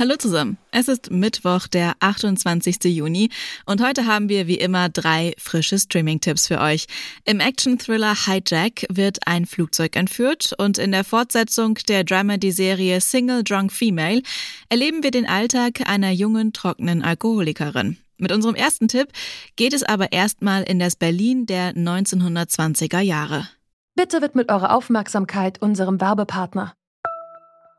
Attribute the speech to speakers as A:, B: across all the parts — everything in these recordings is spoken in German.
A: Hallo zusammen. Es ist Mittwoch, der 28. Juni und heute haben wir wie immer drei frische Streaming-Tipps für euch. Im Action-Thriller Hijack wird ein Flugzeug entführt und in der Fortsetzung der Dramedy-Serie Single Drunk Female erleben wir den Alltag einer jungen, trockenen Alkoholikerin. Mit unserem ersten Tipp geht es aber erstmal in das Berlin der 1920er Jahre.
B: Bitte widmet eure Aufmerksamkeit unserem Werbepartner.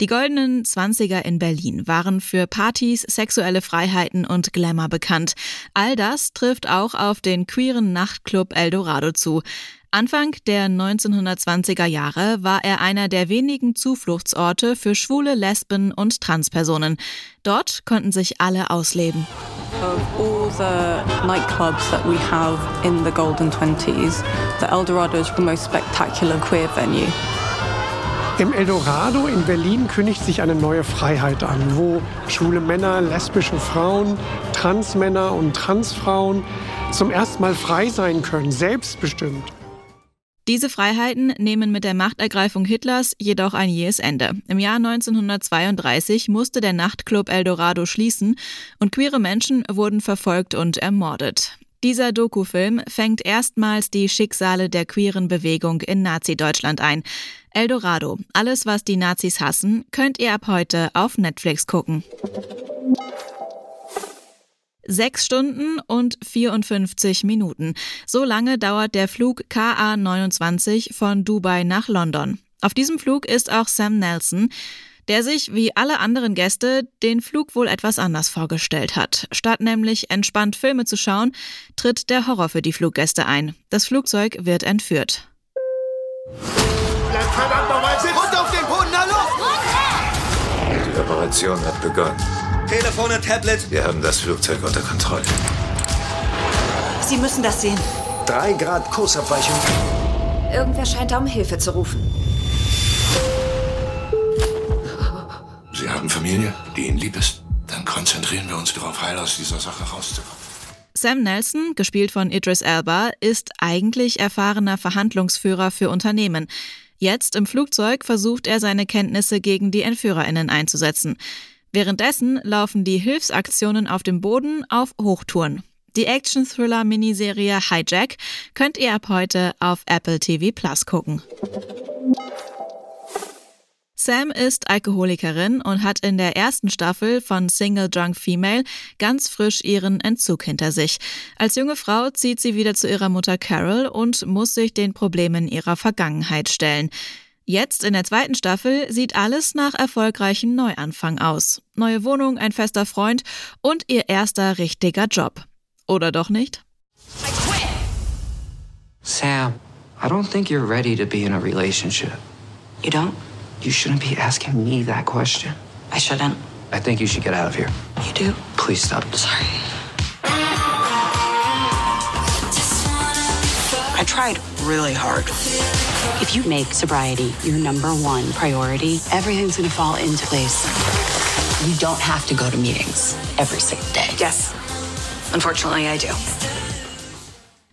A: Die goldenen Zwanziger in Berlin waren für Partys, sexuelle Freiheiten und Glamour bekannt. All das trifft auch auf den queeren Nachtclub Eldorado zu. Anfang der 1920er Jahre war er einer der wenigen Zufluchtsorte für schwule Lesben und Transpersonen. Dort konnten sich alle ausleben.
C: Of all the nightclubs that we have in the golden 20s, the Eldorado is the most spectacular queer venue.
D: Im Eldorado in Berlin kündigt sich eine neue Freiheit an, wo schwule Männer, lesbische Frauen, Transmänner und Transfrauen zum ersten Mal frei sein können, selbstbestimmt.
A: Diese Freiheiten nehmen mit der Machtergreifung Hitlers jedoch ein jähes Ende. Im Jahr 1932 musste der Nachtclub Eldorado schließen und queere Menschen wurden verfolgt und ermordet. Dieser Dokufilm fängt erstmals die Schicksale der queeren Bewegung in Nazi-Deutschland ein. Eldorado, alles was die Nazis hassen, könnt ihr ab heute auf Netflix gucken. Sechs Stunden und 54 Minuten. So lange dauert der Flug KA29 von Dubai nach London. Auf diesem Flug ist auch Sam Nelson der sich, wie alle anderen Gäste, den Flug wohl etwas anders vorgestellt hat. Statt nämlich entspannt Filme zu schauen, tritt der Horror für die Fluggäste ein. Das Flugzeug wird entführt.
E: Verdammt nochmal sitzen!
F: Und auf den Boden, na los!
G: Die Operation hat begonnen.
F: Telefone, Tablet.
G: Wir haben das Flugzeug unter Kontrolle.
H: Sie müssen das sehen.
G: Drei Grad Kursabweichung.
H: Irgendwer scheint da um Hilfe zu rufen.
G: Sie haben Familie, die Ihnen lieb ist. Dann konzentrieren wir uns darauf, heil aus dieser Sache rauszukommen.
A: Sam Nelson, gespielt von Idris Elba, ist eigentlich erfahrener Verhandlungsführer für Unternehmen. Jetzt im Flugzeug versucht er seine Kenntnisse gegen die Entführerinnen einzusetzen. Währenddessen laufen die Hilfsaktionen auf dem Boden auf Hochtouren. Die Action-Thriller-Miniserie Hijack könnt ihr ab heute auf Apple TV Plus gucken. Sam ist Alkoholikerin und hat in der ersten Staffel von Single Drunk Female ganz frisch ihren Entzug hinter sich. Als junge Frau zieht sie wieder zu ihrer Mutter Carol und muss sich den Problemen ihrer Vergangenheit stellen. Jetzt in der zweiten Staffel sieht alles nach erfolgreichem Neuanfang aus. Neue Wohnung, ein fester Freund und ihr erster richtiger Job. Oder doch nicht?
I: Sam, I don't think you're ready to be in a relationship.
H: You don't?
I: You shouldn't be asking me that question.
H: I shouldn't.
I: I think you should get out of here.
H: You do?
I: Please stop.
H: Sorry. I tried really hard. If you make sobriety your number one priority, everything's gonna fall into place. You don't have to go to meetings every single day. Yes. Unfortunately, I do.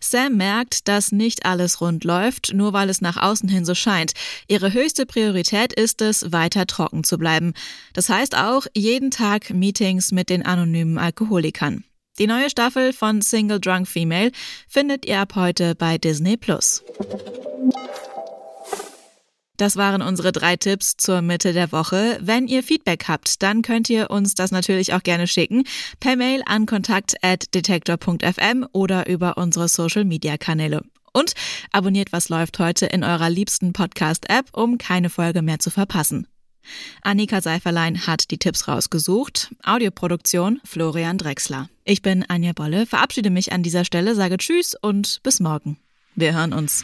A: Sam merkt, dass nicht alles rund läuft, nur weil es nach außen hin so scheint. Ihre höchste Priorität ist es, weiter trocken zu bleiben. Das heißt auch jeden Tag Meetings mit den anonymen Alkoholikern. Die neue Staffel von Single Drunk Female findet ihr ab heute bei Disney Plus. Das waren unsere drei Tipps zur Mitte der Woche. Wenn ihr Feedback habt, dann könnt ihr uns das natürlich auch gerne schicken. Per Mail an kontakt.detektor.fm oder über unsere Social Media Kanäle. Und abonniert Was läuft heute in eurer liebsten Podcast-App, um keine Folge mehr zu verpassen. Annika Seiferlein hat die Tipps rausgesucht. Audioproduktion Florian Drexler. Ich bin Anja Bolle, verabschiede mich an dieser Stelle, sage Tschüss und bis morgen. Wir hören uns.